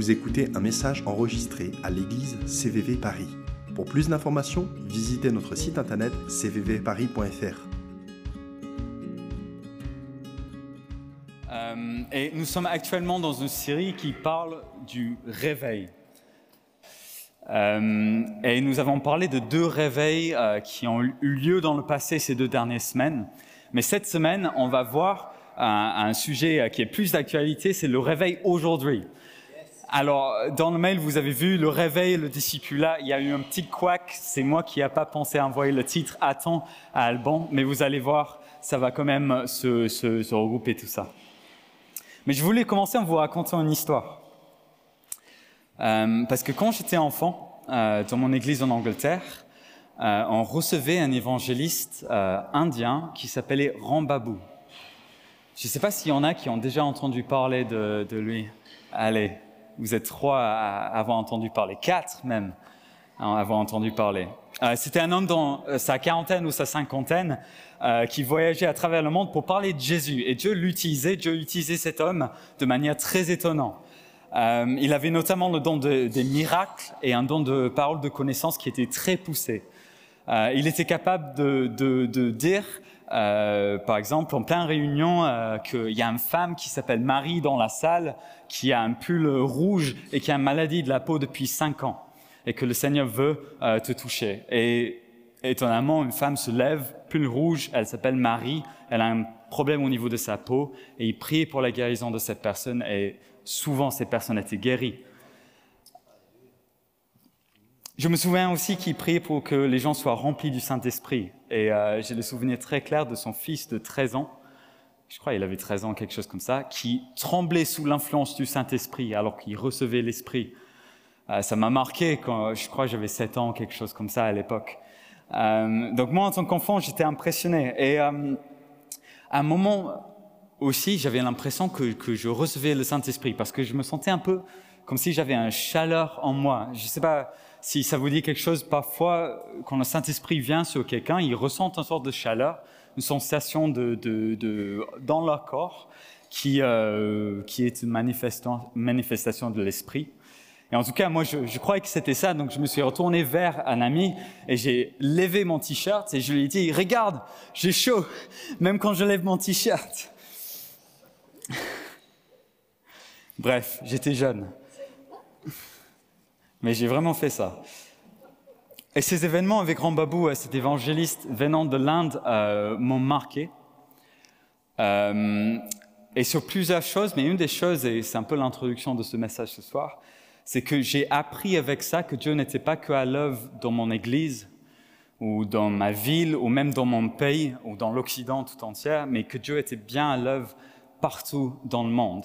Vous écoutez un message enregistré à l'église CVV Paris. Pour plus d'informations, visitez notre site internet cvvparis.fr. Euh, et nous sommes actuellement dans une série qui parle du réveil. Euh, et nous avons parlé de deux réveils euh, qui ont eu lieu dans le passé ces deux dernières semaines. Mais cette semaine, on va voir un, un sujet qui est plus d'actualité, c'est le réveil aujourd'hui. Alors, dans le mail, vous avez vu le réveil, le discipula. Il y a eu un petit couac. C'est moi qui n'ai pas pensé à envoyer le titre Attends à Alban. Mais vous allez voir, ça va quand même se, regrouper tout ça. Mais je voulais commencer en vous racontant une histoire. Euh, parce que quand j'étais enfant, euh, dans mon église en Angleterre, euh, on recevait un évangéliste indien qui s'appelait Rambabou. Je ne sais pas s'il y en a qui ont déjà entendu parler de lui. Allez, vous êtes trois à avoir entendu parler, quatre même à avoir entendu parler. Euh, C'était un homme dans euh, sa quarantaine ou sa cinquantaine euh, qui voyageait à travers le monde pour parler de Jésus. Et Dieu l'utilisait, Dieu utilisait cet homme de manière très étonnante. Il avait notamment le don de, des miracles et un don de parole de connaissance qui était très poussé. Il était capable de dire, euh, par exemple, en pleine réunion, euh, qu'il y a une femme qui s'appelle Marie dans la salle, qui a un pull rouge et qui a une maladie de la peau depuis cinq ans, et que le Seigneur veut euh, te toucher. Et étonnamment, une femme se lève, pull rouge, elle s'appelle Marie, elle a un problème au niveau de sa peau, et il prie pour la guérison de cette personne, et souvent ces personnes étaient guéries. Je me souviens aussi qu'il priait pour que les gens soient remplis du Saint-Esprit. Et euh, j'ai le souvenir très clair de son fils de 13 ans, je crois qu'il avait 13 ans, quelque chose comme ça, qui tremblait sous l'influence du Saint-Esprit alors qu'il recevait l'Esprit. Euh, ça m'a marqué quand je crois j'avais 7 ans, quelque chose comme ça à l'époque. Euh, donc moi, en tant qu'enfant, j'étais impressionné. Et à un moment aussi, j'avais l'impression que, que je recevais le Saint-Esprit parce que je me sentais un peu comme si j'avais un chaleur en moi. Je sais pas si ça vous dit quelque chose, parfois, quand le Saint-Esprit vient sur quelqu'un, il ressent une sorte de chaleur, une sensation de, de, de dans leur corps qui, euh, qui est une manifestation de l'Esprit. Et en tout cas, moi, je, je croyais que c'était ça, donc je me suis retourné vers un ami et j'ai levé mon t-shirt et je lui ai dit, regarde, j'ai chaud, même quand je lève mon t-shirt. Bref, j'étais jeune. Mais j'ai vraiment fait ça. Et ces événements avec Rambabou, cet évangéliste venant de l'Inde, euh, m'ont marqué. Euh, et sur plusieurs choses, mais une des choses, et c'est un peu l'introduction de ce message ce soir, c'est que j'ai appris avec ça que Dieu n'était pas que à l'œuvre dans mon église, ou dans ma ville, ou même dans mon pays, ou dans l'Occident tout entier, mais que Dieu était bien à l'œuvre partout dans le monde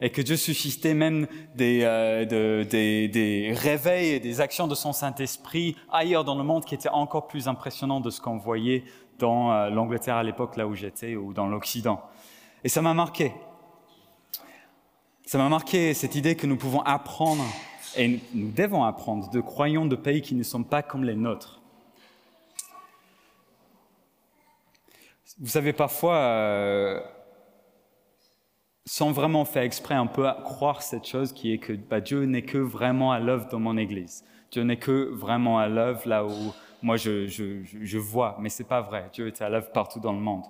et que Dieu suscitait même des, euh, de, des, des réveils et des actions de son Saint-Esprit ailleurs dans le monde qui étaient encore plus impressionnants de ce qu'on voyait dans euh, l'Angleterre à l'époque, là où j'étais, ou dans l'Occident. Et ça m'a marqué. Ça m'a marqué cette idée que nous pouvons apprendre, et nous devons apprendre, de croyants de pays qui ne sont pas comme les nôtres. Vous savez, parfois, euh, sans vraiment faire exprès, on peut croire cette chose qui est que bah, Dieu n'est que vraiment à l'œuvre dans mon église. Dieu n'est que vraiment à l'œuvre là où moi je, je, je vois, mais c'est pas vrai. Dieu est à l'œuvre partout dans le monde.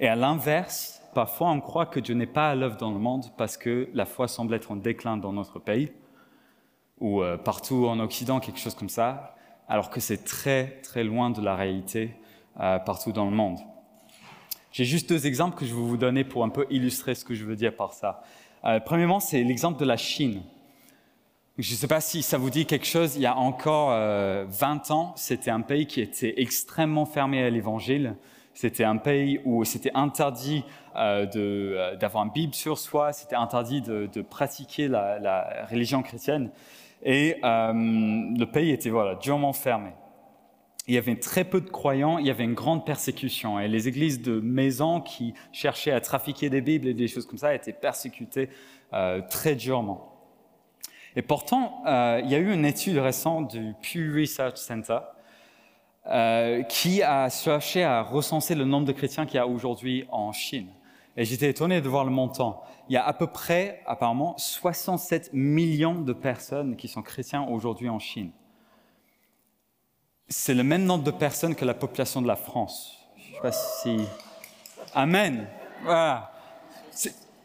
Et à l'inverse, parfois on croit que Dieu n'est pas à l'œuvre dans le monde parce que la foi semble être en déclin dans notre pays ou euh, partout en Occident, quelque chose comme ça, alors que c'est très très loin de la réalité euh, partout dans le monde. J'ai juste deux exemples que je vais vous donner pour un peu illustrer ce que je veux dire par ça. Euh, premièrement, c'est l'exemple de la Chine. Je ne sais pas si ça vous dit quelque chose. Il y a encore euh, 20 ans, c'était un pays qui était extrêmement fermé à l'Évangile. C'était un pays où c'était interdit euh, d'avoir une Bible sur soi. C'était interdit de, pratiquer la, religion chrétienne. Et euh, le pays était voilà durement fermé il y avait très peu de croyants, il y avait une grande persécution. Et les églises de maison qui cherchaient à trafiquer des Bibles et des choses comme ça étaient persécutées euh, très durement. Et pourtant, euh, il y a eu une étude récente du Pew Research Center euh, qui a cherché à recenser le nombre de chrétiens qu'il y a aujourd'hui en Chine. Et j'étais étonné de voir le montant. Il y a à peu près, apparemment, 67 millions de personnes qui sont chrétiens aujourd'hui en Chine. C'est le même nombre de personnes que la population de la France. Je sais pas si... Amen. Voilà.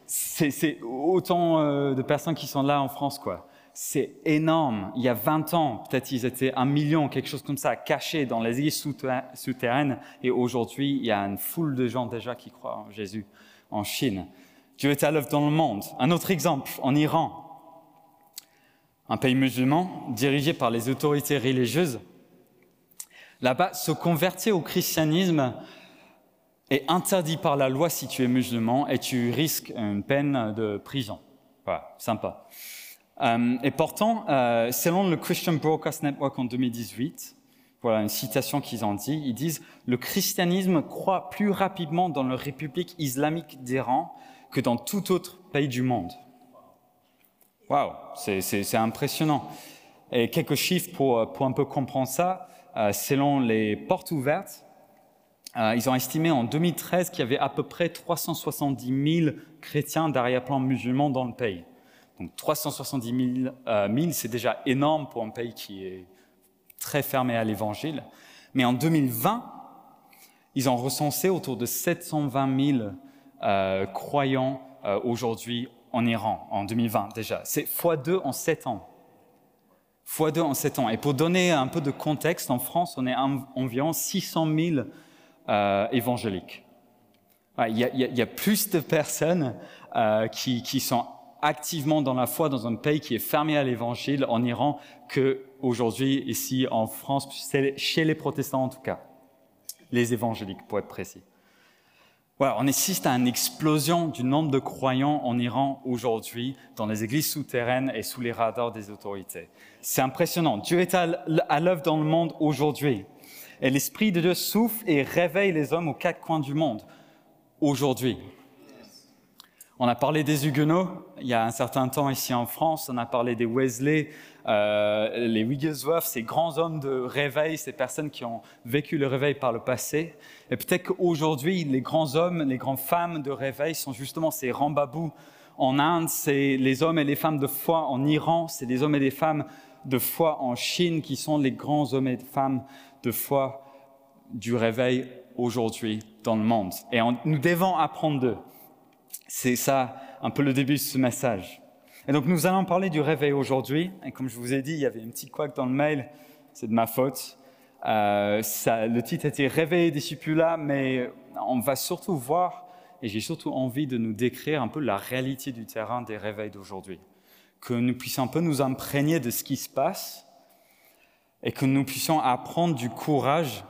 C'est autant euh, de personnes qui sont là en France, quoi. C'est énorme. Il y a 20 ans, peut-être ils étaient un million, quelque chose comme ça, cachés dans les îles souterraines. Et aujourd'hui, il y a une foule de gens déjà qui croient en Jésus en Chine. Dieu est à l'œuvre dans le monde. Un autre exemple, en Iran, un pays musulman dirigé par les autorités religieuses. Là-bas, se convertir au christianisme est interdit par la loi si tu es musulman et tu risques une peine de prison. Voilà, sympa. Euh, et pourtant, euh, selon le Christian Broadcast Network en 2018, voilà une citation qu'ils ont dit, ils disent Le christianisme croît plus rapidement dans la République islamique d'Iran que dans tout autre pays du monde. Waouh, c'est impressionnant. Et quelques chiffres pour, pour un peu comprendre ça. Euh, selon les portes ouvertes, euh, ils ont estimé en 2013 qu'il y avait à peu près 370 000 chrétiens d'arrière-plan musulmans dans le pays. Donc 370 000, euh, c'est déjà énorme pour un pays qui est très fermé à l'évangile. Mais en 2020, ils ont recensé autour de 720 000 euh, croyants aujourd'hui en Iran, en 2020 déjà. C'est x2 en 7 ans. X2 en 7 ans. Et pour donner un peu de contexte, en France, on est environ 600 000 euh, évangéliques. Il y, a, plus de personnes qui, qui sont activement dans la foi dans un pays qui est fermé à l'évangile en Iran qu'aujourd'hui ici en France, chez les protestants en tout cas, les évangéliques pour être précis. Voilà, on assiste à une explosion du nombre de croyants en Iran aujourd'hui dans les églises souterraines et sous les radars des autorités. C'est impressionnant. Dieu est à l'œuvre dans le monde aujourd'hui. Et l'Esprit de Dieu souffle et réveille les hommes aux quatre coins du monde aujourd'hui. On a parlé des Huguenots il y a un certain temps ici en France, on a parlé des Wesley, euh, les Wigglesworth, ces grands hommes de réveil, ces personnes qui ont vécu le réveil par le passé. Et peut-être qu'aujourd'hui, les grands hommes, les grandes femmes de réveil sont justement ces rambabous en Inde, c'est les hommes et les femmes de foi en Iran, c'est les hommes et les femmes de foi en Chine qui sont les grands hommes et femmes de foi du réveil aujourd'hui dans le monde. Et nous devons apprendre d'eux. C'est ça un peu le début de ce message. Et donc nous allons parler du réveil aujourd'hui. Et comme je vous ai dit, il y avait un petit couac dans le mail, c'est de ma faute. Euh, le titre était Réveil des là, mais on va surtout voir, et j'ai surtout envie de nous décrire un peu la réalité du terrain des réveils d'aujourd'hui. Que nous puissions un peu nous imprégner de ce qui se passe et que nous puissions apprendre du courage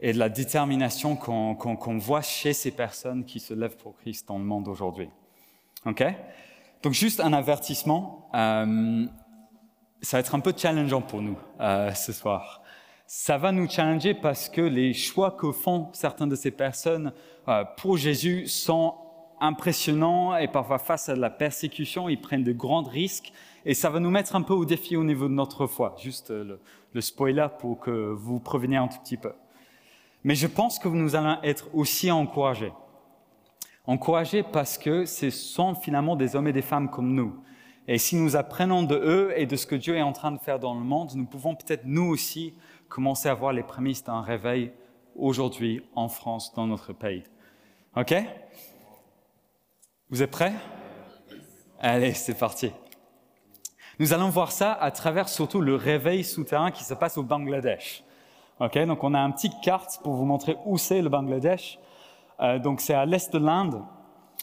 et de la détermination qu'on voit chez ces personnes qui se lèvent pour Christ dans le monde aujourd'hui. OK? Donc juste un avertissement, euh, ça va être un peu challengeant pour nous euh, ce soir. Ça va nous challenger parce que les choix que font certaines de ces personnes euh, pour Jésus sont impressionnants et parfois face à la persécution, ils prennent de grands risques et ça va nous mettre un peu au défi au niveau de notre foi. Juste le, le spoiler pour que vous preveniez un tout petit peu. Mais je pense que nous allons être aussi encouragés. Encouragés parce que ce sont finalement des hommes et des femmes comme nous. Et si nous apprenons de eux et de ce que Dieu est en train de faire dans le monde, nous pouvons peut-être nous aussi commencer à voir les prémices d'un réveil aujourd'hui en France, dans notre pays. OK? Vous êtes prêts? Allez, c'est parti. Nous allons voir ça à travers surtout le réveil souterrain qui se passe au Bangladesh. Okay, donc on a une petite carte pour vous montrer où c'est le Bangladesh. Euh, donc c'est à l'est de l'Inde.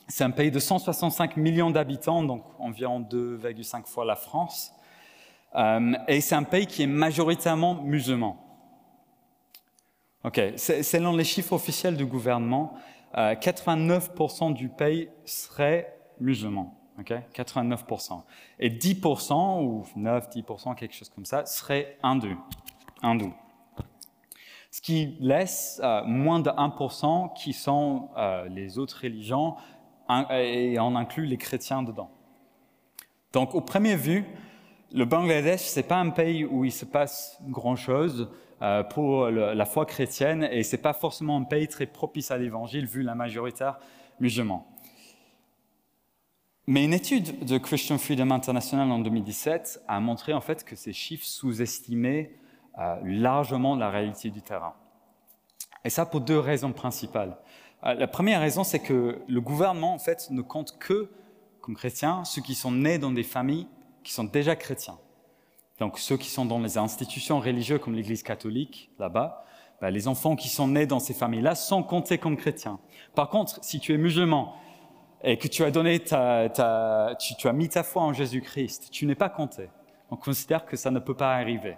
C'est un pays de 165 millions d'habitants, donc environ 2,5 fois la France. Euh, et c'est un pays qui est majoritairement musulman. Okay. Selon les chiffres officiels du gouvernement, euh, 89% du pays serait musulman. Okay 89%. Et 10%, ou 9-10%, quelque chose comme ça, serait hindou. hindou ce qui laisse euh, moins de 1% qui sont euh, les autres religions, et on inclut les chrétiens dedans. Donc, au premier vue, le Bangladesh, ce n'est pas un pays où il se passe grand-chose euh, pour la foi chrétienne, et ce n'est pas forcément un pays très propice à l'évangile, vu la majorité musulmane. Mais une étude de Christian Freedom International en 2017 a montré en fait que ces chiffres sous-estimaient euh, largement la réalité du terrain. Et ça pour deux raisons principales. Euh, la première raison, c'est que le gouvernement en fait ne compte que comme chrétiens ceux qui sont nés dans des familles qui sont déjà chrétiens. Donc ceux qui sont dans les institutions religieuses comme l'Église catholique là-bas, ben, les enfants qui sont nés dans ces familles-là sont comptés comme chrétiens. Par contre, si tu es musulman et que tu as donné ta, tu, as mis ta foi en Jésus-Christ, tu n'es pas compté. On considère que ça ne peut pas arriver.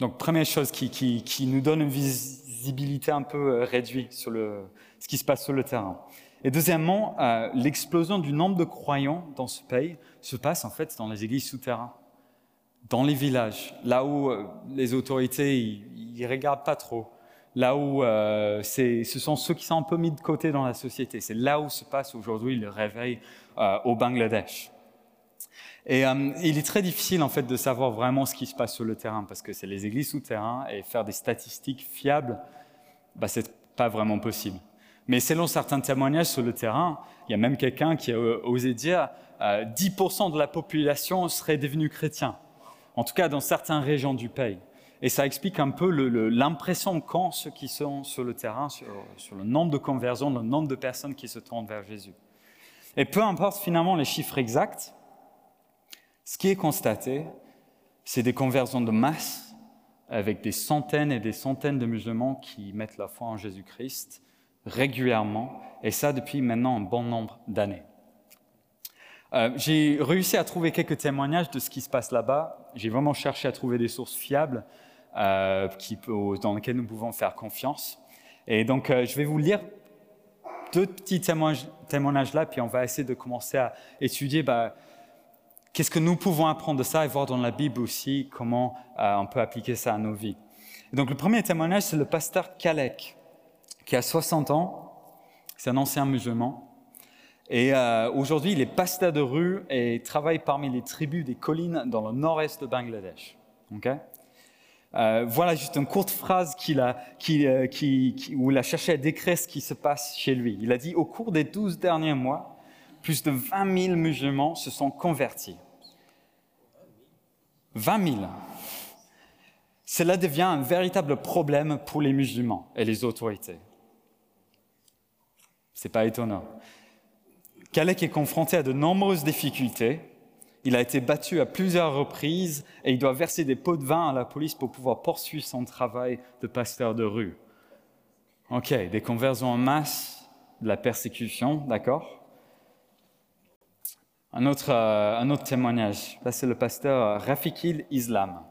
Donc, première chose qui, nous donne une visibilité un peu euh, réduite sur ce qui se passe sur le terrain. Et deuxièmement, euh, l'explosion du nombre de croyants dans ce pays se passe en fait dans les églises souterraines, dans les villages, là où euh, les autorités ils regardent pas trop là où ce sont ceux qui sont un peu mis de côté dans la société. C'est là où se passe aujourd'hui le réveil au Bangladesh. Et euh, il est très difficile en fait de savoir vraiment ce qui se passe sur le terrain parce que c'est les églises souterraines et faire des statistiques fiables, bah, c'est pas vraiment possible. Mais selon certains témoignages sur le terrain, il y a même quelqu'un qui a osé dire euh, 10% de la population serait devenue chrétien. En tout cas, dans certaines régions du pays. Et ça explique un peu l'impression qu'ont ceux qui sont sur le terrain, sur, le nombre de conversions, le nombre de personnes qui se tournent vers Jésus. Et peu importe finalement les chiffres exacts, ce qui est constaté, c'est des conversions de masse avec des centaines et des centaines de musulmans qui mettent la foi en Jésus-Christ régulièrement, et ça depuis maintenant un bon nombre d'années. Euh, j'ai réussi à trouver quelques témoignages de ce qui se passe là-bas. J'ai vraiment cherché à trouver des sources fiables euh, dans lesquelles nous pouvons faire confiance. Et donc, euh, je vais vous lire deux petits témoignages, témoignages, là, puis on va essayer de commencer à étudier bah, qu'est-ce que nous pouvons apprendre de ça et voir dans la Bible aussi comment euh, on peut appliquer ça à nos vies. Donc, le premier témoignage, c'est le pasteur Kalek, qui a 60 ans. C'est un ancien musulman. Et euh, aujourd'hui, il est pasteur de rue et travaille parmi les tribus des collines dans le nord-est de Bangladesh. Euh, voilà juste une courte phrase qu'il a, qui, euh, qui, qui, où il a cherché à décrire ce qui se passe chez lui. Il a dit, au cours des douze derniers mois, plus de 20 000 musulmans se sont convertis. 20 000. Cela devient un véritable problème pour les musulmans et les autorités. C'est pas étonnant. Kalek est confronté à de nombreuses difficultés il a été battu à plusieurs reprises et il doit verser des pots de vin à la police pour pouvoir poursuivre son travail de pasteur de rue. Ok, des conversions en masse, de la persécution, d'accord un autre, euh, un autre témoignage, là c'est le pasteur Rafikil Islam,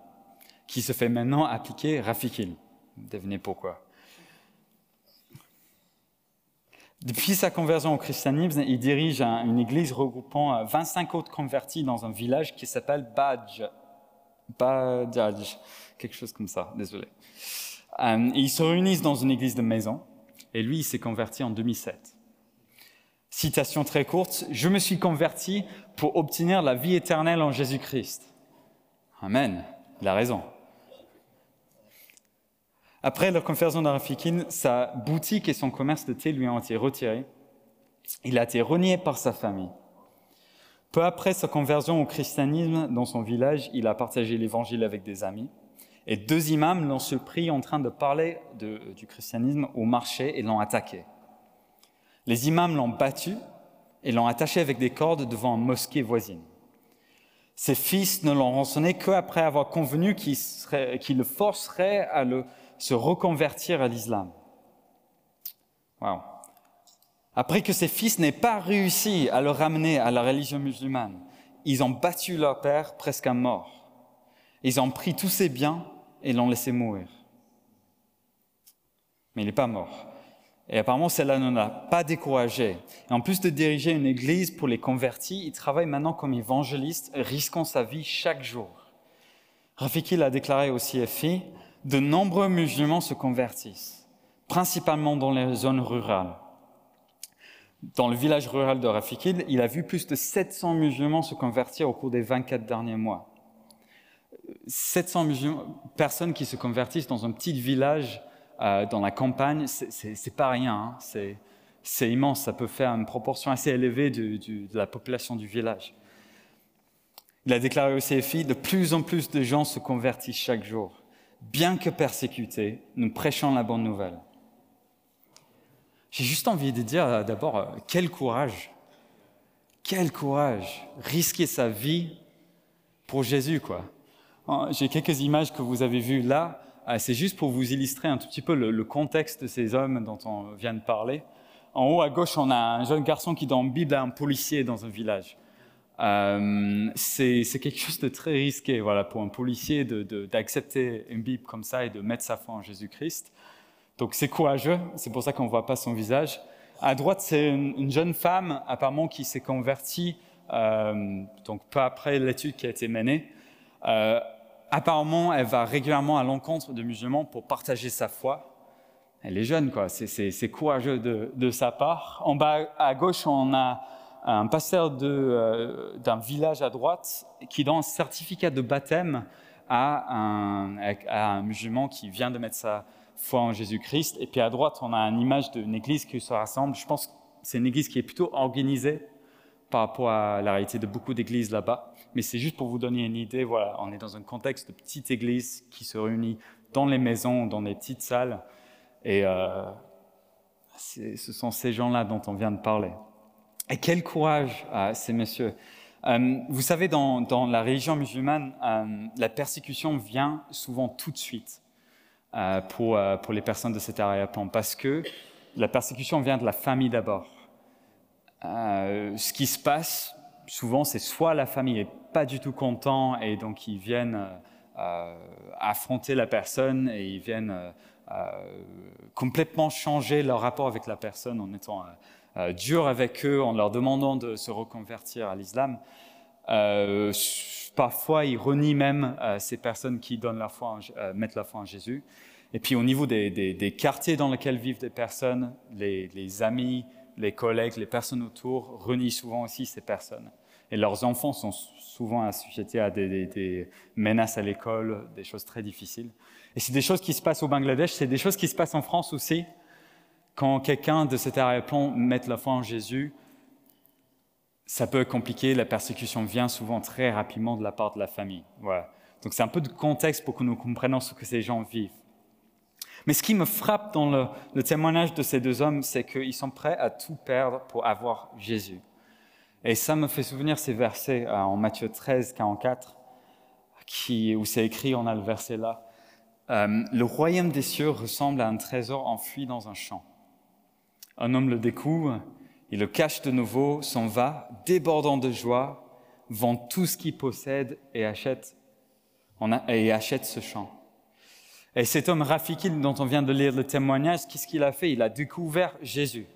qui se fait maintenant appliquer Rafikil. Devinez pourquoi. Depuis sa conversion au christianisme, il dirige une église regroupant 25 euh, autres convertis dans un village qui s'appelle Badj. Badj, quelque chose comme ça, désolé. Euh, ils se réunissent dans une église de maison, et lui, il s'est converti en 2007. Citation très courte, Je me suis converti pour obtenir la vie éternelle en Jésus-Christ. Amen, il a raison. Après la conversion d'Arafikin, sa boutique et son commerce de thé lui ont été retirés. Il a été renié par sa famille. Peu après sa conversion au christianisme dans son village, il a partagé l'évangile avec des amis. Et deux imams l'ont surpris en train de parler du christianisme au marché et l'ont attaqué. Les imams l'ont battu et l'ont attaché avec des cordes devant une mosquée voisine. Ses fils ne l'ont rançonné qu'après avoir convenu qu'il le forcerait à se reconvertir à l'islam. Après que ses fils n'aient pas réussi à le ramener à la religion musulmane, ils ont battu leur père presque à mort. Ils ont pris tous ses biens et l'ont laissé mourir. Mais il n'est pas mort. Et apparemment, cela ne l'a pas découragé. En plus de diriger une église pour les convertis, il travaille maintenant comme évangéliste, risquant sa vie chaque jour. Rafiki l'a déclaré au CFI, de nombreux musulmans se convertissent, principalement dans les zones rurales. Dans le village rural de Rafikil, il a vu plus de 700 musulmans se convertir au cours des 24 derniers mois. 700 personnes qui se convertissent dans un petit village euh, dans la campagne, c'est pas rien. Hein. C'est immense, ça peut faire une proportion assez élevée de, la population du village. Il a déclaré aussi, filles, de plus en plus de gens se convertissent chaque jour. Bien que persécutés, nous prêchons la bonne nouvelle. J'ai juste envie de dire euh, d'abord, euh, quel courage, quel courage, risquer sa vie pour Jésus, quoi. J'ai quelques images que vous avez vues là. Euh, c'est juste pour vous illustrer un tout petit peu le, contexte de ces hommes dont on vient de parler. En haut à gauche, on a un jeune garçon qui donne Bible à un policier dans un village. Euh, c'est quelque chose de très risqué voilà, pour un policier d'accepter une Bible comme ça et de mettre sa foi en Jésus-Christ. Donc c'est courageux, c'est pour ça qu'on ne voit pas son visage. À droite, c'est une, jeune femme apparemment qui s'est convertie, euh, donc peu après l'étude qui a été menée. Euh, apparemment, elle va régulièrement à l'encontre de musulmans pour partager sa foi. Elle est jeune, quoi. C'est courageux de, sa part. En bas à gauche, on a un pasteur euh, d'un village à droite qui donne un certificat de baptême à un, à un, musulman qui vient de mettre sa foi en Jésus-Christ. Et puis à droite, on a une image d'une église qui se rassemble. Je pense que c'est une église qui est plutôt organisée par rapport à la réalité de beaucoup d'églises là-bas. Mais c'est juste pour vous donner une idée. Voilà, on est dans un contexte de petite église qui se réunit dans les maisons, dans des petites salles. Et euh, ce sont ces gens-là dont on vient de parler. Et quel courage euh, ces messieurs. Euh, vous savez, dans, la religion musulmane, la persécution vient souvent tout de suite pour, pour, les personnes de cet arrière-plan, parce que la persécution vient de la famille d'abord. Ce qui se passe souvent, c'est soit la famille n'est pas du tout content et donc ils viennent affronter la personne et ils viennent complètement changer leur rapport avec la personne en étant euh, dur avec eux en leur demandant de se reconvertir à l'islam. Euh, parfois, ils renient même euh, ces personnes qui donnent leur foi mettent la foi en Jésus. Et puis au niveau des quartiers dans lesquels vivent des personnes, les, les, amis, les collègues, les personnes autour renient souvent aussi ces personnes. Et leurs enfants sont souvent assujettis à des, menaces à l'école, des choses très difficiles. Et c'est des choses qui se passent au Bangladesh, c'est des choses qui se passent en France aussi. Quand quelqu'un de cet arrière-plan met la foi en Jésus, ça peut être compliqué, la persécution vient souvent très rapidement de la part de la famille. Donc c'est un peu de contexte pour que nous comprenions ce que ces gens vivent. Mais ce qui me frappe dans le témoignage de ces deux hommes, c'est qu'ils sont prêts à tout perdre pour avoir Jésus. Et ça me fait souvenir ces versets euh, en Matthieu 13, 44, qui, où c'est écrit, on a le verset là. Euh, le royaume des cieux ressemble à un trésor enfui dans un champ. Un homme le découvre, il le cache de nouveau, s'en va, débordant de joie, vend tout ce qu'il possède et achète, et achète ce champ. Et cet homme Rafiki dont on vient de lire le témoignage, qu'est-ce qu'il a fait? Il a découvert Jésus.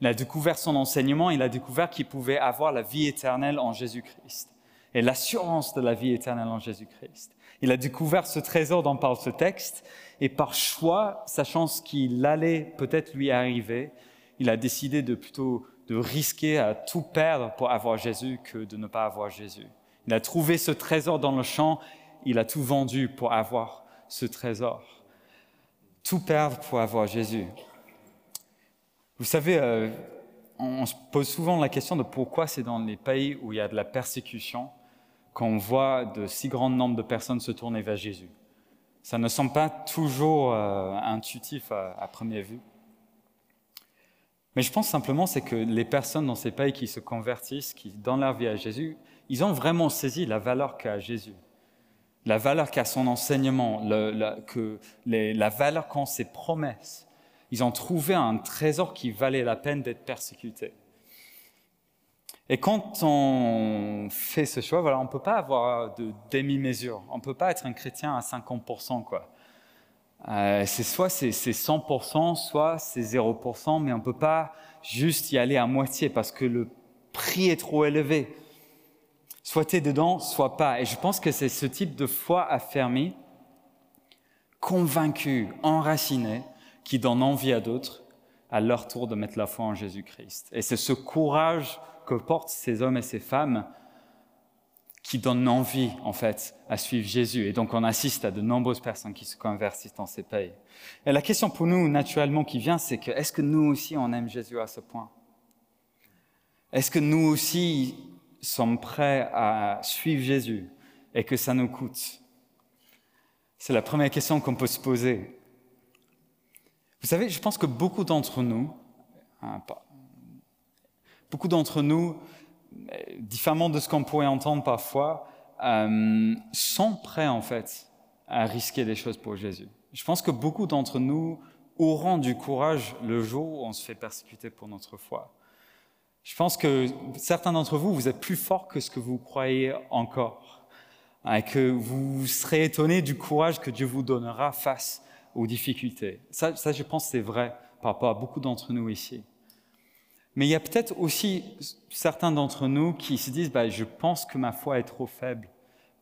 Il a découvert son enseignement, il a découvert qu'il pouvait avoir la vie éternelle en Jésus-Christ et l'assurance de la vie éternelle en Jésus-Christ. Il a découvert ce trésor dont parle ce texte et par choix, sachant ce qu'il allait peut-être lui arriver, il a décidé de plutôt de risquer à tout perdre pour avoir Jésus que de ne pas avoir Jésus. Il a trouvé ce trésor dans le champ, il a tout vendu pour avoir ce trésor. Tout perdre pour avoir Jésus. Vous savez, euh, on se pose souvent la question de pourquoi c'est dans les pays où il y a de la persécution qu'on voit de si grand nombre de personnes se tourner vers Jésus. Ça ne semble pas toujours euh, intuitif à, première vue. Mais je pense simplement c'est que les personnes dans ces pays qui se convertissent, qui donnent leur vie à Jésus, ils ont vraiment saisi la valeur qu'a Jésus, la valeur qu'a son enseignement, la valeur qu'ont ses promesses. Ils ont trouvé un trésor qui valait la peine d'être persécuté. Et quand on fait ce choix, voilà, on ne peut pas avoir de demi-mesure. On ne peut pas être un chrétien à 50%. Quoi. Euh, c'est soit c'est 100%, soit c'est 0%, mais on ne peut pas juste y aller à moitié parce que le prix est trop élevé. Soit tu es dedans, soit pas. Et je pense que c'est ce type de foi affermie, convaincu, enraciné, qui donne envie à d'autres à leur tour de mettre la foi en Jésus-Christ. Et c'est ce courage que portent ces hommes et ces femmes qui donne envie, en fait, à suivre Jésus. Et donc, on assiste à de nombreuses personnes qui se convertissent dans ces pays. Et la question pour nous, naturellement, qui vient, c'est que est-ce que nous aussi, on aime Jésus à ce point? Est-ce que nous aussi sommes prêts à suivre Jésus et que ça nous coûte? C'est la première question qu'on peut se poser. Vous savez, je pense que beaucoup d'entre nous, hein, beaucoup d'entre nous, différemment de ce qu'on pourrait entendre parfois, euh, sont prêts en fait à risquer des choses pour Jésus. Je pense que beaucoup d'entre nous auront du courage le jour où on se fait persécuter pour notre foi. Je pense que certains d'entre vous, vous êtes plus forts que ce que vous croyez encore, et que vous serez étonnés du courage que Dieu vous donnera face aux difficultés. Ça, je pense, c'est vrai par rapport à beaucoup d'entre nous ici. Mais il y a peut-être aussi certains d'entre nous qui se disent, bah, je pense que ma foi est trop faible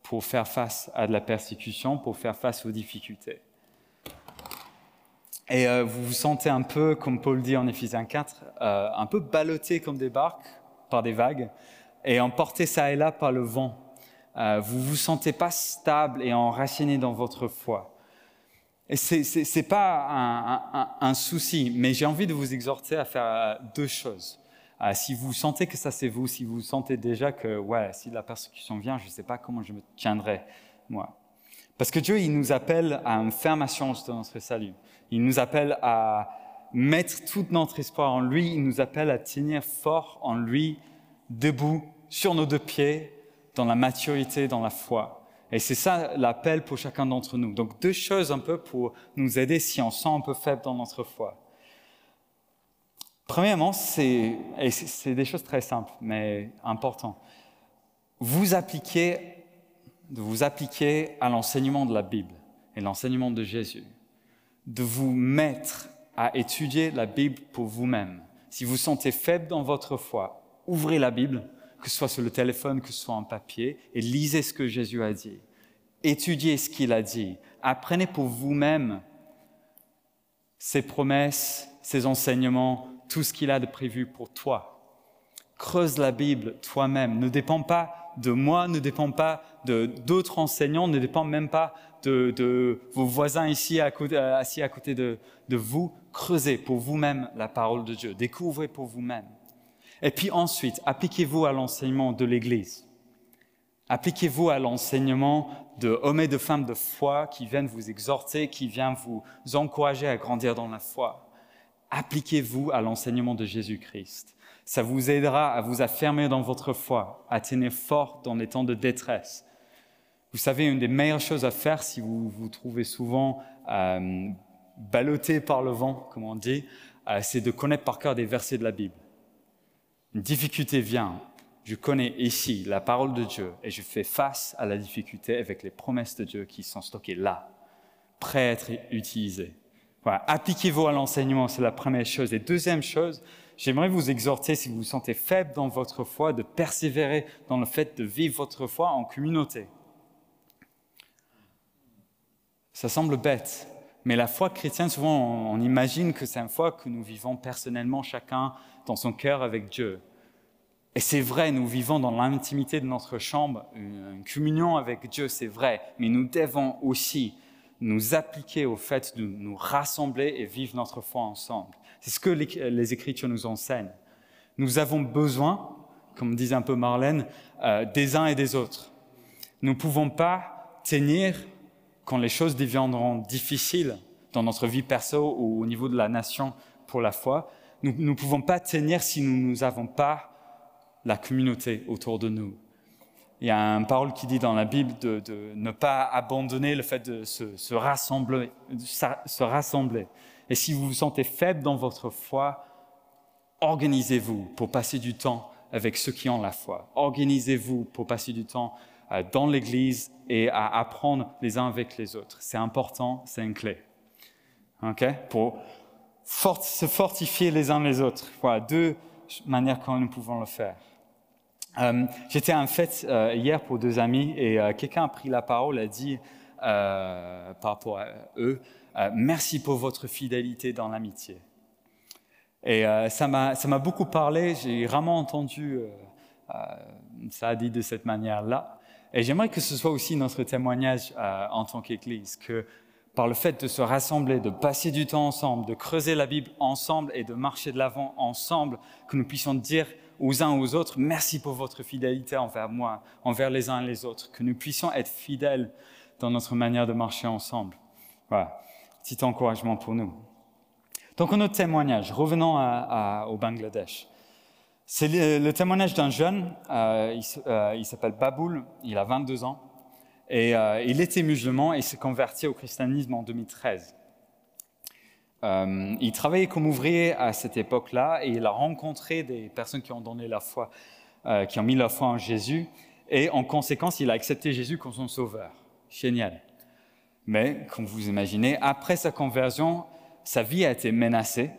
pour faire face à de la persécution, pour faire face aux difficultés. Et euh, vous vous sentez un peu, comme Paul dit en Éphésiens 4, euh, un peu ballotté comme des barques par des vagues et emporté ça et là par le vent. Euh, vous vous sentez pas stable et enraciné dans votre foi. Et ce n'est pas un, souci, mais j'ai envie de vous exhorter à faire euh, deux choses. Euh, si vous sentez que ça c'est vous, si vous sentez déjà que, ouais, si la persécution vient, je ne sais pas comment je me tiendrai, moi. Parce que Dieu, il nous appelle à une ferme assurance de notre salut. Il nous appelle à mettre tout notre espoir en lui. Il nous appelle à tenir fort en lui, debout, sur nos deux pieds, dans la maturité, dans la foi. Et c'est ça l'appel pour chacun d'entre nous. Donc deux choses un peu pour nous aider si on sent un peu faible dans notre foi. Premièrement, c'est, des choses très simples, mais importantes. Vous appliquez, de vous appliquer à l'enseignement de la Bible et l'enseignement de Jésus. De vous mettre à étudier la Bible pour vous-même. Si vous sentez faible dans votre foi, ouvrez la Bible, que ce soit sur le téléphone, que ce soit en papier, et lisez ce que Jésus a dit. Étudiez ce qu'il a dit. Apprenez pour vous-même ses promesses, ses enseignements, tout ce qu'il a de prévu pour toi. Creuse la Bible toi-même. Ne dépend pas de moi, ne dépend pas de d'autres enseignants, ne dépend même pas de, vos voisins ici assis à côté de vous. Creusez pour vous-même la parole de Dieu. Découvrez pour vous-même. Et puis ensuite, appliquez-vous à l'enseignement de l'Église. Appliquez-vous à l'enseignement de hommes et de femmes de foi qui viennent vous exhorter, qui viennent vous encourager à grandir dans la foi. Appliquez-vous à l'enseignement de Jésus-Christ. Ça vous aidera à vous affirmer dans votre foi, à tenir fort dans les temps de détresse. Vous savez, une des meilleures choses à faire si vous vous trouvez souvent euh, ballotté par le vent, comme on dit, euh, c'est de connaître par cœur des versets de la Bible. Une difficulté vient, je connais ici la parole de Dieu et je fais face à la difficulté avec les promesses de Dieu qui sont stockées là, prêtes à être utilisées. Appliquez-vous à l'enseignement, c'est la première chose. Et deuxième chose, j'aimerais vous exhorter, si vous vous sentez faible dans votre foi, de persévérer dans le fait de vivre votre foi en communauté. Ça semble bête, mais la foi chrétienne, souvent, on imagine que c'est une foi que nous vivons personnellement, chacun dans son cœur avec Dieu. Et c'est vrai, nous vivons dans l'intimité de notre chambre, une communion avec Dieu, c'est vrai, mais nous devons aussi nous appliquer au fait de nous rassembler et vivre notre foi ensemble. C'est ce que les, Écritures nous enseignent. Nous avons besoin, comme disait un peu Marlène, euh, des uns et des autres. Nous ne pouvons pas tenir quand les choses deviendront difficiles dans notre vie perso ou au niveau de la nation pour la foi. Nous ne pouvons pas tenir si nous n'avons pas la communauté autour de nous. Il y a une parole qui dit dans la Bible de, ne pas abandonner le fait de se, rassembler, se rassembler. Et si vous vous sentez faible dans votre foi, organisez-vous pour passer du temps avec ceux qui ont la foi. Organisez-vous pour passer du temps dans l'Église et à apprendre les uns avec les autres. C'est important, c'est une clé. Pour se fortifier les uns les autres. Voilà, deux manières comment nous pouvons le faire. Euh, j'étais en fête euh, hier pour deux amis et euh, quelqu'un a pris la parole, a dit par rapport à eux, merci pour votre fidélité dans l'amitié. Et ça m'a beaucoup parlé, j'ai vraiment entendu ça dit de cette manière-là. Et j'aimerais que ce soit aussi notre témoignage euh, en tant qu'Église, que par le fait de se rassembler, de passer du temps ensemble, de creuser la Bible ensemble et de marcher de l'avant ensemble, que nous puissions dire aux uns aux autres, merci pour votre fidélité envers moi, envers les uns et les autres, que nous puissions être fidèles dans notre manière de marcher ensemble. Voilà, petit encouragement pour nous. Donc, notre témoignage, revenons au Bangladesh. C'est le, témoignage d'un jeune, euh, euh, il, s'appelle Baboul, il a 22 ans, et euh, il était musulman et s'est converti au christianisme en 2013. il travaillait comme ouvrier à cette époque-là et il a rencontré des personnes qui ont donné la foi, qui ont mis la foi en Jésus, et en conséquence, il a accepté Jésus comme son sauveur. Génial. Mais, comme vous imaginez, après sa conversion, sa vie a été menacée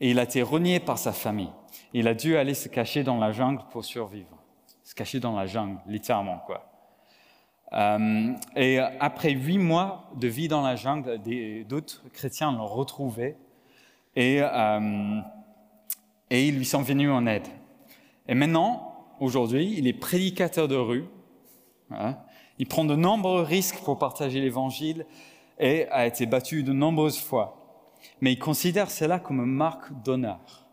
et il a été renié par sa famille. Il a dû aller se cacher dans la jungle pour survivre. Se cacher dans la jungle, littéralement, quoi. Euh, et après huit mois de vie dans la jungle, d'autres chrétiens l'ont retrouvé et, euh, et ils lui sont venus en aide. Et maintenant, aujourd'hui, il est prédicateur de rue. Hein. Il prend de nombreux risques pour partager l'évangile et a été battu de nombreuses fois. Mais il considère cela comme une marque d'honneur.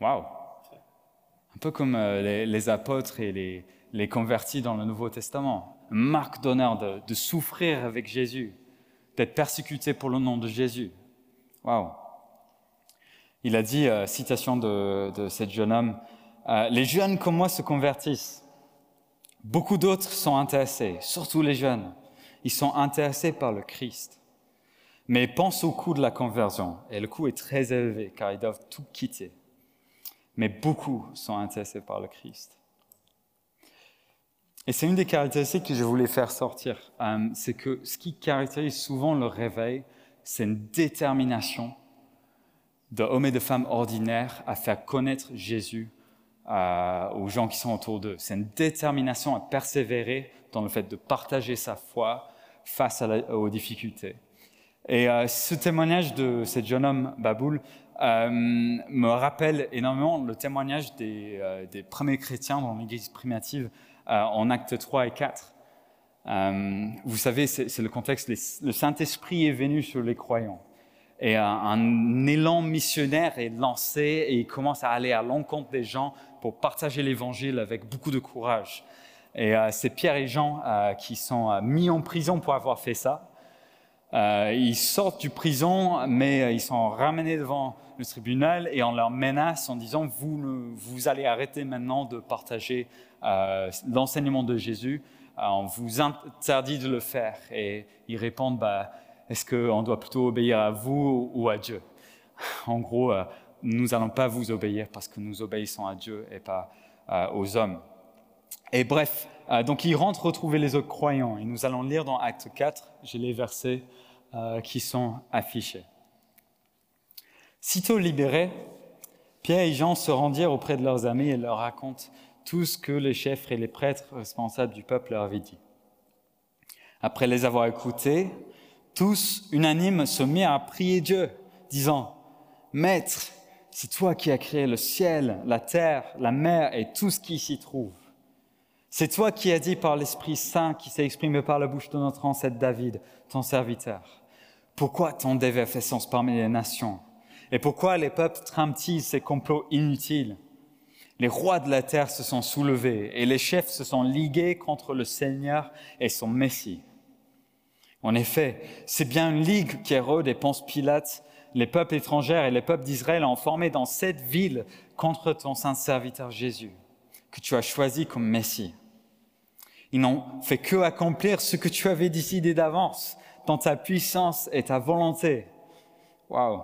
Waouh Un peu comme euh, les, apôtres et les, convertis dans le Nouveau Testament. Une marque d'honneur de, souffrir avec Jésus, d'être persécuté pour le nom de Jésus. Waouh Il a dit, euh, citation de, de ce jeune homme, euh, Les jeunes comme moi se convertissent. Beaucoup d'autres sont intéressés, surtout les jeunes. Ils sont intéressés par le Christ. Mais pense au coût de la conversion. Et le coût est très élevé car ils doivent tout quitter mais beaucoup sont intéressés par le Christ. Et c'est une des caractéristiques que je voulais faire sortir. Euh, c'est que ce qui caractérise souvent le réveil, c'est une détermination d'hommes et de femmes ordinaires à faire connaître Jésus euh, aux gens qui sont autour d'eux. C'est une détermination à persévérer dans le fait de partager sa foi face aux difficultés. Et euh, ce témoignage de ce jeune homme, Baboul, euh, me rappelle énormément le témoignage des, euh, premiers chrétiens dans l'Église primitive en actes 3 et 4. vous savez, c'est le contexte, le Saint-Esprit est venu sur les croyants. Et un, élan missionnaire est lancé et il commence à aller à l'encontre des gens pour partager l'évangile avec beaucoup de courage. Et c'est Pierre et Jean qui sont mis en prison pour avoir fait ça. Ils sortent du prison, mais ils sont ramenés devant le tribunal et on leur menace en disant vous, allez arrêter maintenant de partager euh, l'enseignement de Jésus, euh, on vous interdit de le faire. Et ils répondent bah, est-ce qu'on doit plutôt obéir à vous ou à Dieu? En gros, euh, nous n'allons pas vous obéir parce que nous obéissons à Dieu et pas aux hommes. Et bref, donc ils rentrent retrouver les autres croyants et nous allons lire dans Acte 4, j'ai les versets qui sont affichés. Sitôt libérés, Pierre et Jean se rendirent auprès de leurs amis et leur racontent tout ce que les chefs et les prêtres responsables du peuple leur avaient dit. Après les avoir écoutés, tous, unanimes, se mirent à prier Dieu, disant, Maître, c'est toi qui as créé le ciel, la terre, la mer et tout ce qui s'y trouve. C'est toi qui as dit par l'Esprit Saint qui s'est exprimé par la bouche de notre ancêtre David, ton serviteur. Pourquoi tant dévergence parmi les nations? Et pourquoi les peuples trament-ils ces complots inutiles? Les rois de la terre se sont soulevés et les chefs se sont ligués contre le Seigneur et son Messie. En effet, c'est bien une ligue qu'Hérode et Ponce Pilate, les peuples étrangers et les peuples d'Israël ont formé dans cette ville contre ton saint serviteur Jésus, que tu as choisi comme Messie. Ils n'ont fait que accomplir ce que tu avais décidé d'avance, dans ta puissance et ta volonté. Waouh!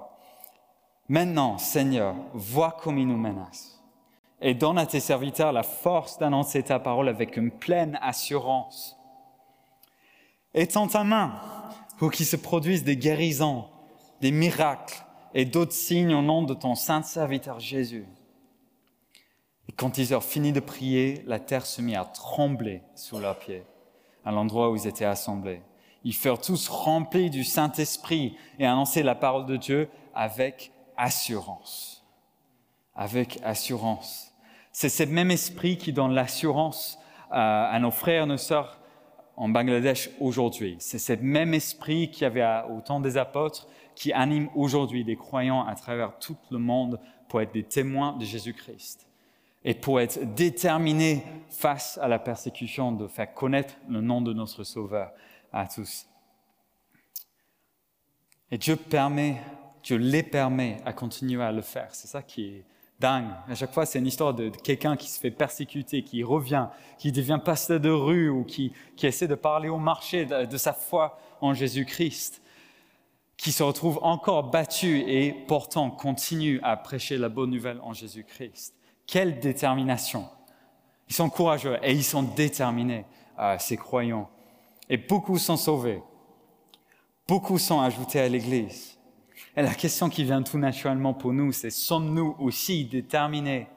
Maintenant, Seigneur, vois comme il nous menace et donne à tes serviteurs la force d'annoncer ta parole avec une pleine assurance. Étends ta main pour qu'il se produise des guérisons, des miracles et d'autres signes au nom de ton saint serviteur Jésus. Et quand ils eurent fini de prier, la terre se mit à trembler sous leurs pieds, à l'endroit où ils étaient assemblés. Ils furent tous remplis du Saint-Esprit et annonçaient la parole de Dieu avec assurance. Avec assurance. C'est ce même esprit qui donne l'assurance à nos frères et nos sœurs en Bangladesh aujourd'hui. C'est ce même esprit qu'il y avait au temps des apôtres qui anime aujourd'hui des croyants à travers tout le monde pour être des témoins de Jésus-Christ et pour être déterminés face à la persécution de faire connaître le nom de notre Sauveur à tous. Et Dieu permet, Dieu les permet à continuer à le faire. C'est ça qui est dingue. À chaque fois, c'est une histoire de, quelqu'un qui se fait persécuter, qui revient, qui devient pasteur de rue ou qui, essaie de parler au marché de, sa foi en Jésus-Christ, qui se retrouve encore battu et pourtant continue à prêcher la bonne nouvelle en Jésus-Christ. Quelle détermination. Ils sont courageux et ils sont déterminés, ces croyants. Et beaucoup sont sauvés. Beaucoup sont ajoutés à l'Église. Et la question qui vient tout naturellement pour nous, c'est sommes-nous aussi déterminés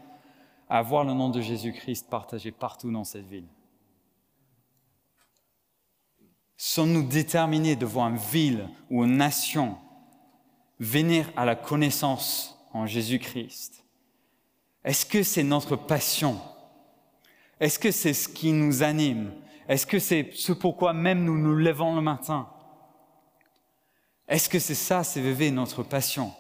à voir le nom de Jésus-Christ partagé partout dans cette ville? Sommes-nous déterminés de voir une ville ou une nation venir à la connaissance en Jésus-Christ? Est-ce que c'est notre passion? Est-ce que c'est ce qui nous anime? Est-ce que c'est ce pourquoi même nous nous levons le matin? Est-ce que c'est ça, CVV, notre passion?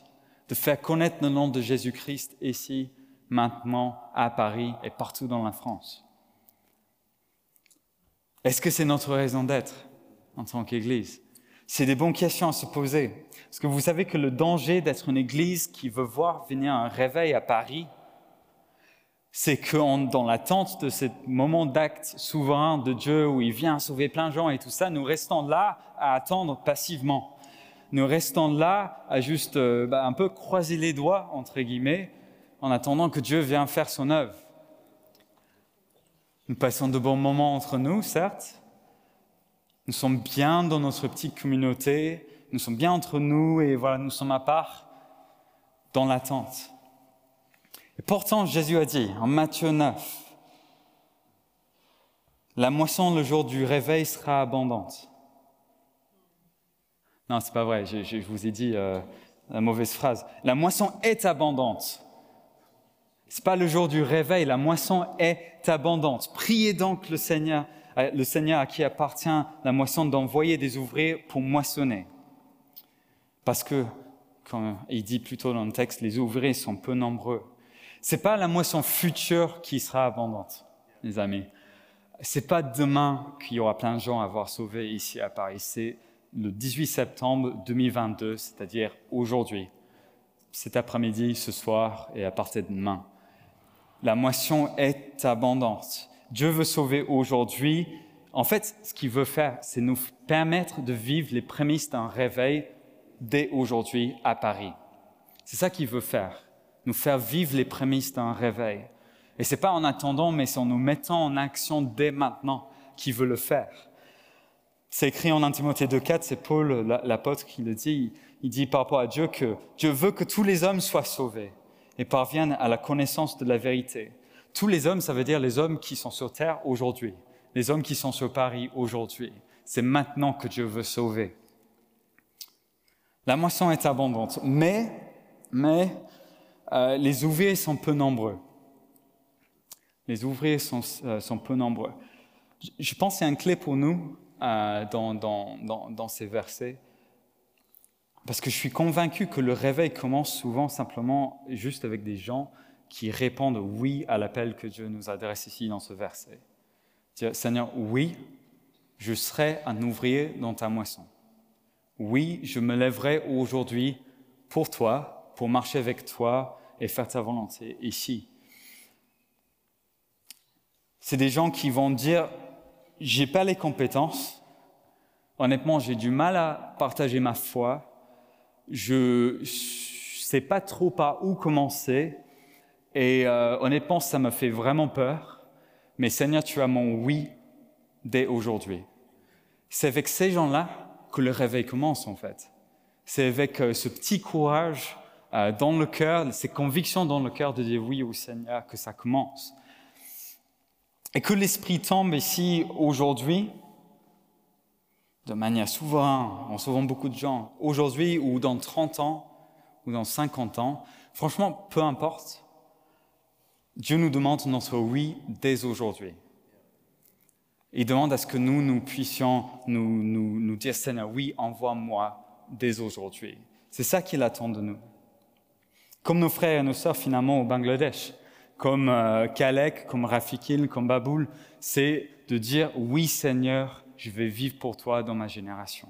De faire connaître le nom de Jésus-Christ ici, maintenant, à Paris et partout dans la France. Est-ce que c'est notre raison d'être en tant qu'Église? C'est des bonnes questions à se poser. Parce que vous savez que le danger d'être une Église qui veut voir venir un réveil à Paris, c'est que dans l'attente de ce moment d'acte souverain de Dieu où il vient sauver plein de gens et tout ça, nous restons là à attendre passivement nous restons là à juste euh, bah, un peu croiser les doigts, entre guillemets, en attendant que Dieu vienne faire son œuvre. Nous passons de bons moments entre nous, certes. Nous sommes bien dans notre petite communauté, nous sommes bien entre nous et voilà, nous sommes à part dans l'attente. Et pourtant, Jésus a dit en Matthieu 9, la moisson le jour du réveil sera abondante. Non, c'est pas vrai, je, vous ai dit euh, la mauvaise phrase. La moisson est abondante. C'est pas le jour du réveil, la moisson est abondante. Priez donc le Seigneur, euh, le Seigneur à qui appartient la moisson d'envoyer des ouvriers pour moissonner. Parce que, comme il dit plutôt dans le texte, les ouvriers sont peu nombreux. C'est pas la moisson future qui sera abondante, les amis. C'est pas demain qu'il y aura plein de gens à voir sauvés ici à Paris. C'est le 18 septembre 2022, c'est-à-dire aujourd'hui, cet après-midi, ce soir et à partir de demain. La moisson est abondante. Dieu veut sauver aujourd'hui. En fait, ce qu'il veut faire, c'est nous permettre de vivre les prémices d'un réveil dès aujourd'hui à Paris. C'est ça qu'il veut faire, nous faire vivre les prémices d'un réveil. Et c'est pas en attendant, mais c'est en nous mettant en action dès maintenant qu'il veut le faire. C'est écrit en 1 Timothée 2.4, c'est Paul, l'apôtre, qui le dit. Il dit par rapport à Dieu que Dieu veut que tous les hommes soient sauvés et parviennent à la connaissance de la vérité. Tous les hommes, ça veut dire les hommes qui sont sur terre aujourd'hui, les hommes qui sont sur Paris aujourd'hui. C'est maintenant que Dieu veut sauver. La moisson est abondante, mais, mais euh, les ouvriers sont peu nombreux. Les ouvriers sont, euh, peu nombreux. Je pense que c'est un clé pour nous euh, dans, ces versets. Parce que je suis convaincu que le réveil commence souvent simplement juste avec des gens qui répondent oui à l'appel que Dieu nous adresse ici dans ce verset. Seigneur, oui, je serai un ouvrier dans ta moisson. Oui, je me lèverai aujourd'hui pour toi, pour marcher avec toi et faire ta volonté ici. C'est des gens qui vont dire, j'ai pas les compétences. Honnêtement, j'ai du mal à partager ma foi. Je sais pas trop par où commencer. Et euh, honnêtement, ça me fait vraiment peur. Mais Seigneur, tu as mon oui dès aujourd'hui. C'est avec ces gens-là que le réveil commence, en fait. C'est avec euh, ce petit courage euh, dans le cœur, ces convictions dans le cœur de dire oui au Seigneur que ça commence. Et que l'Esprit tombe ici aujourd'hui, de manière souveraine, en sauvant beaucoup de gens, aujourd'hui ou dans 30 ans ou dans 50 ans, franchement, peu importe, Dieu nous demande notre oui dès aujourd'hui. Il demande à ce que nous, nous puissions nous, dire, Seigneur, oui, envoie-moi dès aujourd'hui. C'est ça qu'il attend de nous. Comme nos frères et nos sœurs finalement au Bangladesh, comme euh, comme Rafikil, comme Baboul, c'est de dire, oui Seigneur, je vais vivre pour toi dans ma génération.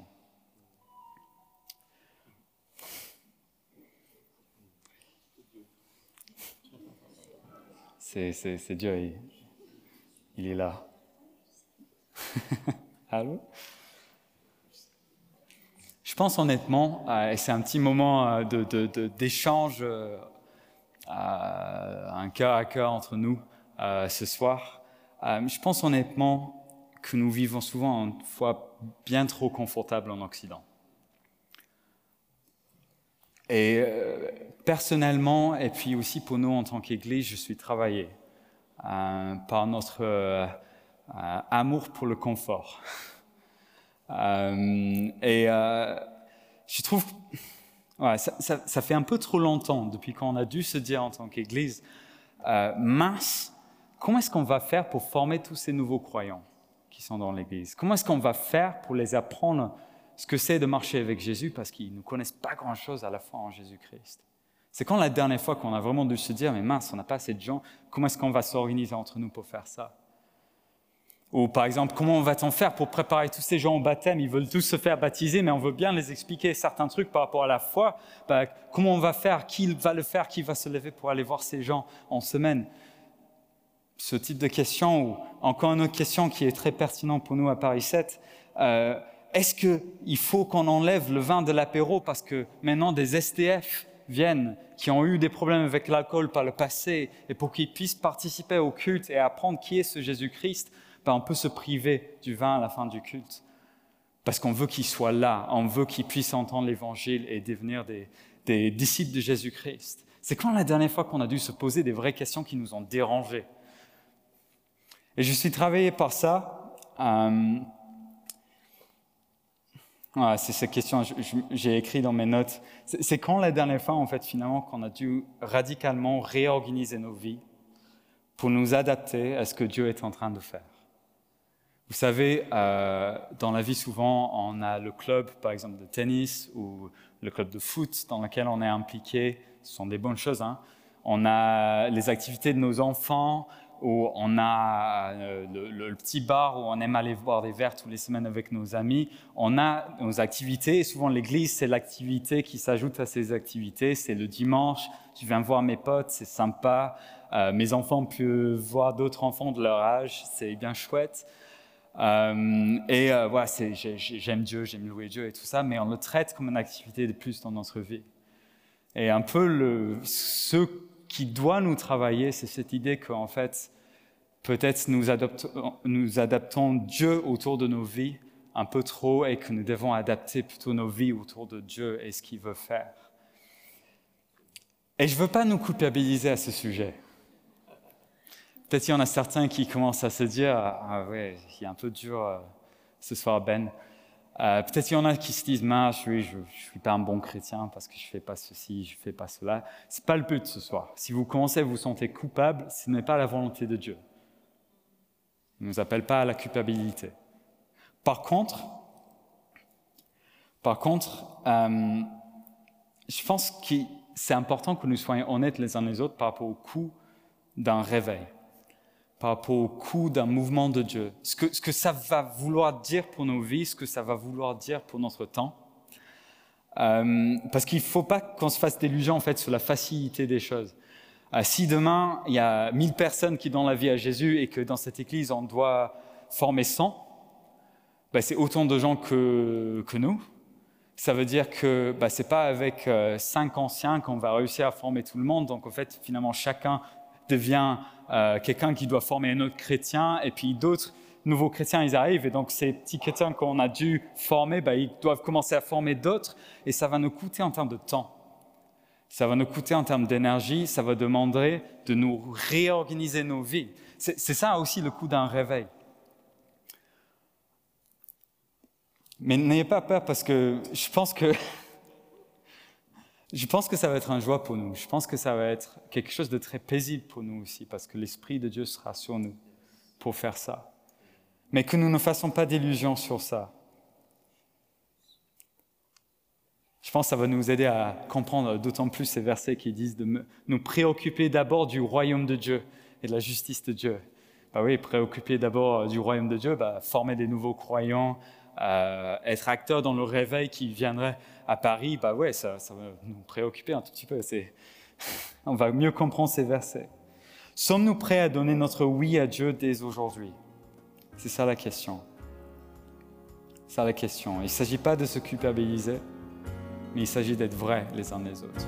C'est Dieu, il, il est là. Allô? Pense honnêtement, euh, et c'est un petit moment euh, d'échange, euh, un cœur à cœur entre nous ce soir, je pense honnêtement que nous vivons souvent une fois bien trop confortable en Occident. Et personnellement, et puis aussi pour nous en tant qu'Église, je suis travaillé par notre amour pour le confort. Euh, et euh, je trouve, ça, ça, fait un peu trop longtemps depuis qu'on a dû se dire en tant qu'Église, mince, comment est-ce qu'on va faire pour former tous ces nouveaux croyants qui sont dans l'Église? Comment est-ce qu'on va faire pour les apprendre ce que c'est de marcher avec Jésus? Parce qu'ils ne connaissent pas grand-chose à la fois en Jésus-Christ. C'est quand la dernière fois qu'on a vraiment dû se dire, mais mince, on n'a pas assez de gens, comment est-ce qu'on va s'organiser entre nous pour faire ça? Ou par exemple, comment va-t-on faire pour préparer tous ces gens au baptême? Ils veulent tous se faire baptiser, mais on veut bien les expliquer certains trucs par rapport à la foi. Bah, comment on va faire? Qui va le faire? Qui va se lever pour aller voir ces gens en semaine? Ce type de question, ou encore une autre question qui est très pertinente pour nous à Paris 7. Euh, est-ce qu'il faut qu'on enlève le vin de l'apéro parce que maintenant des STF viennent, qui ont eu des problèmes avec l'alcool par le passé, et pour qu'ils puissent participer au culte et apprendre qui est ce Jésus-Christ, ben, on peut se priver du vin à la fin du culte. Parce qu'on veut qu'il soit là, on veut qu'il puisse entendre l'évangile et devenir des, disciples de Jésus-Christ. C'est quand la dernière fois qu'on a dû se poser des vraies questions qui nous ont dérangés. Et je suis travaillé par ça. Euh, c'est cette question, j'ai écrit dans mes notes. C'est quand la dernière fois, en fait, finalement, qu'on a dû radicalement réorganiser nos vies pour nous adapter à ce que Dieu est en train de faire. Vous savez, euh, dans la vie, souvent, on a le club, par exemple, de tennis ou le club de foot dans lequel on est impliqué. Ce sont des bonnes choses. Hein. On a les activités de nos enfants, ou on a euh, le, petit bar où on aime aller boire des verres tous les semaines avec nos amis. On a nos activités, souvent l'église, c'est l'activité qui s'ajoute à ces activités. C'est le dimanche, je viens voir mes potes, c'est sympa. Euh, mes enfants peuvent voir d'autres enfants de leur âge, c'est bien chouette. Euh, et euh, voilà, j'aime Dieu, j'aime louer Dieu et tout ça, mais on le traite comme une activité de plus dans notre vie. Et un peu le, ce qui doit nous travailler, c'est cette idée qu'en fait, peut-être nous, nous adaptons Dieu autour de nos vies un peu trop et que nous devons adapter plutôt nos vies autour de Dieu et ce qu'il veut faire. Et je ne veux pas nous culpabiliser à ce sujet. Peut-être qu'il y en a certains qui commencent à se dire Ah ouais, il est un peu dur euh, ce soir, Ben. Euh, Peut-être qu'il y en a qui se disent Mince, oui, je ne suis pas un bon chrétien parce que je ne fais pas ceci, je ne fais pas cela. Ce n'est pas le but ce soir. Si vous commencez à vous sentir coupable, ce n'est pas la volonté de Dieu. Il ne nous appelle pas à la culpabilité. Par contre, par contre euh, je pense que c'est important que nous soyons honnêtes les uns les autres par rapport au coût d'un réveil par rapport au coût d'un mouvement de Dieu, ce que, ça va vouloir dire pour nos vies, ce que ça va vouloir dire pour notre temps. Euh, parce qu'il ne faut pas qu'on se fasse d'illusions en fait sur la facilité des choses. Euh, si demain il y a 1000 personnes qui donnent la vie à Jésus et que dans cette église on doit former 100, ben, c'est autant de gens que, nous. Ça veut dire que ben, ce n'est pas avec euh, cinq anciens qu'on va réussir à former tout le monde. Donc en fait, finalement, chacun devient euh, quelqu'un qui doit former un autre chrétien, et puis d'autres nouveaux chrétiens, ils arrivent, et donc ces petits chrétiens qu'on a dû former, bah, ils doivent commencer à former d'autres, et ça va nous coûter en termes de temps. Ça va nous coûter en termes d'énergie, ça va demander de nous réorganiser nos vies. C'est ça aussi le coût d'un réveil. Mais n'ayez pas peur parce que je pense que je pense que ça va être un joie pour nous. Je pense que ça va être quelque chose de très paisible pour nous aussi, parce que l'Esprit de Dieu sera sur nous pour faire ça. Mais que nous ne fassons pas d'illusions sur ça. Je pense que ça va nous aider à comprendre d'autant plus ces versets qui disent de nous préoccuper d'abord du royaume de Dieu et de la justice de Dieu. Bah oui, préoccuper d'abord du royaume de Dieu, bah, former des nouveaux croyants, euh, être acteur dans le réveil qui viendrait à Paris, bah ouais, ça, ça va nous préoccuper un tout petit peu. On va mieux comprendre ces versets. Sommes-nous prêts à donner notre oui à Dieu dès aujourd'hui? C'est ça la question. C'est ça la question. Il ne s'agit pas de se culpabiliser, mais il s'agit d'être vrai les uns les autres.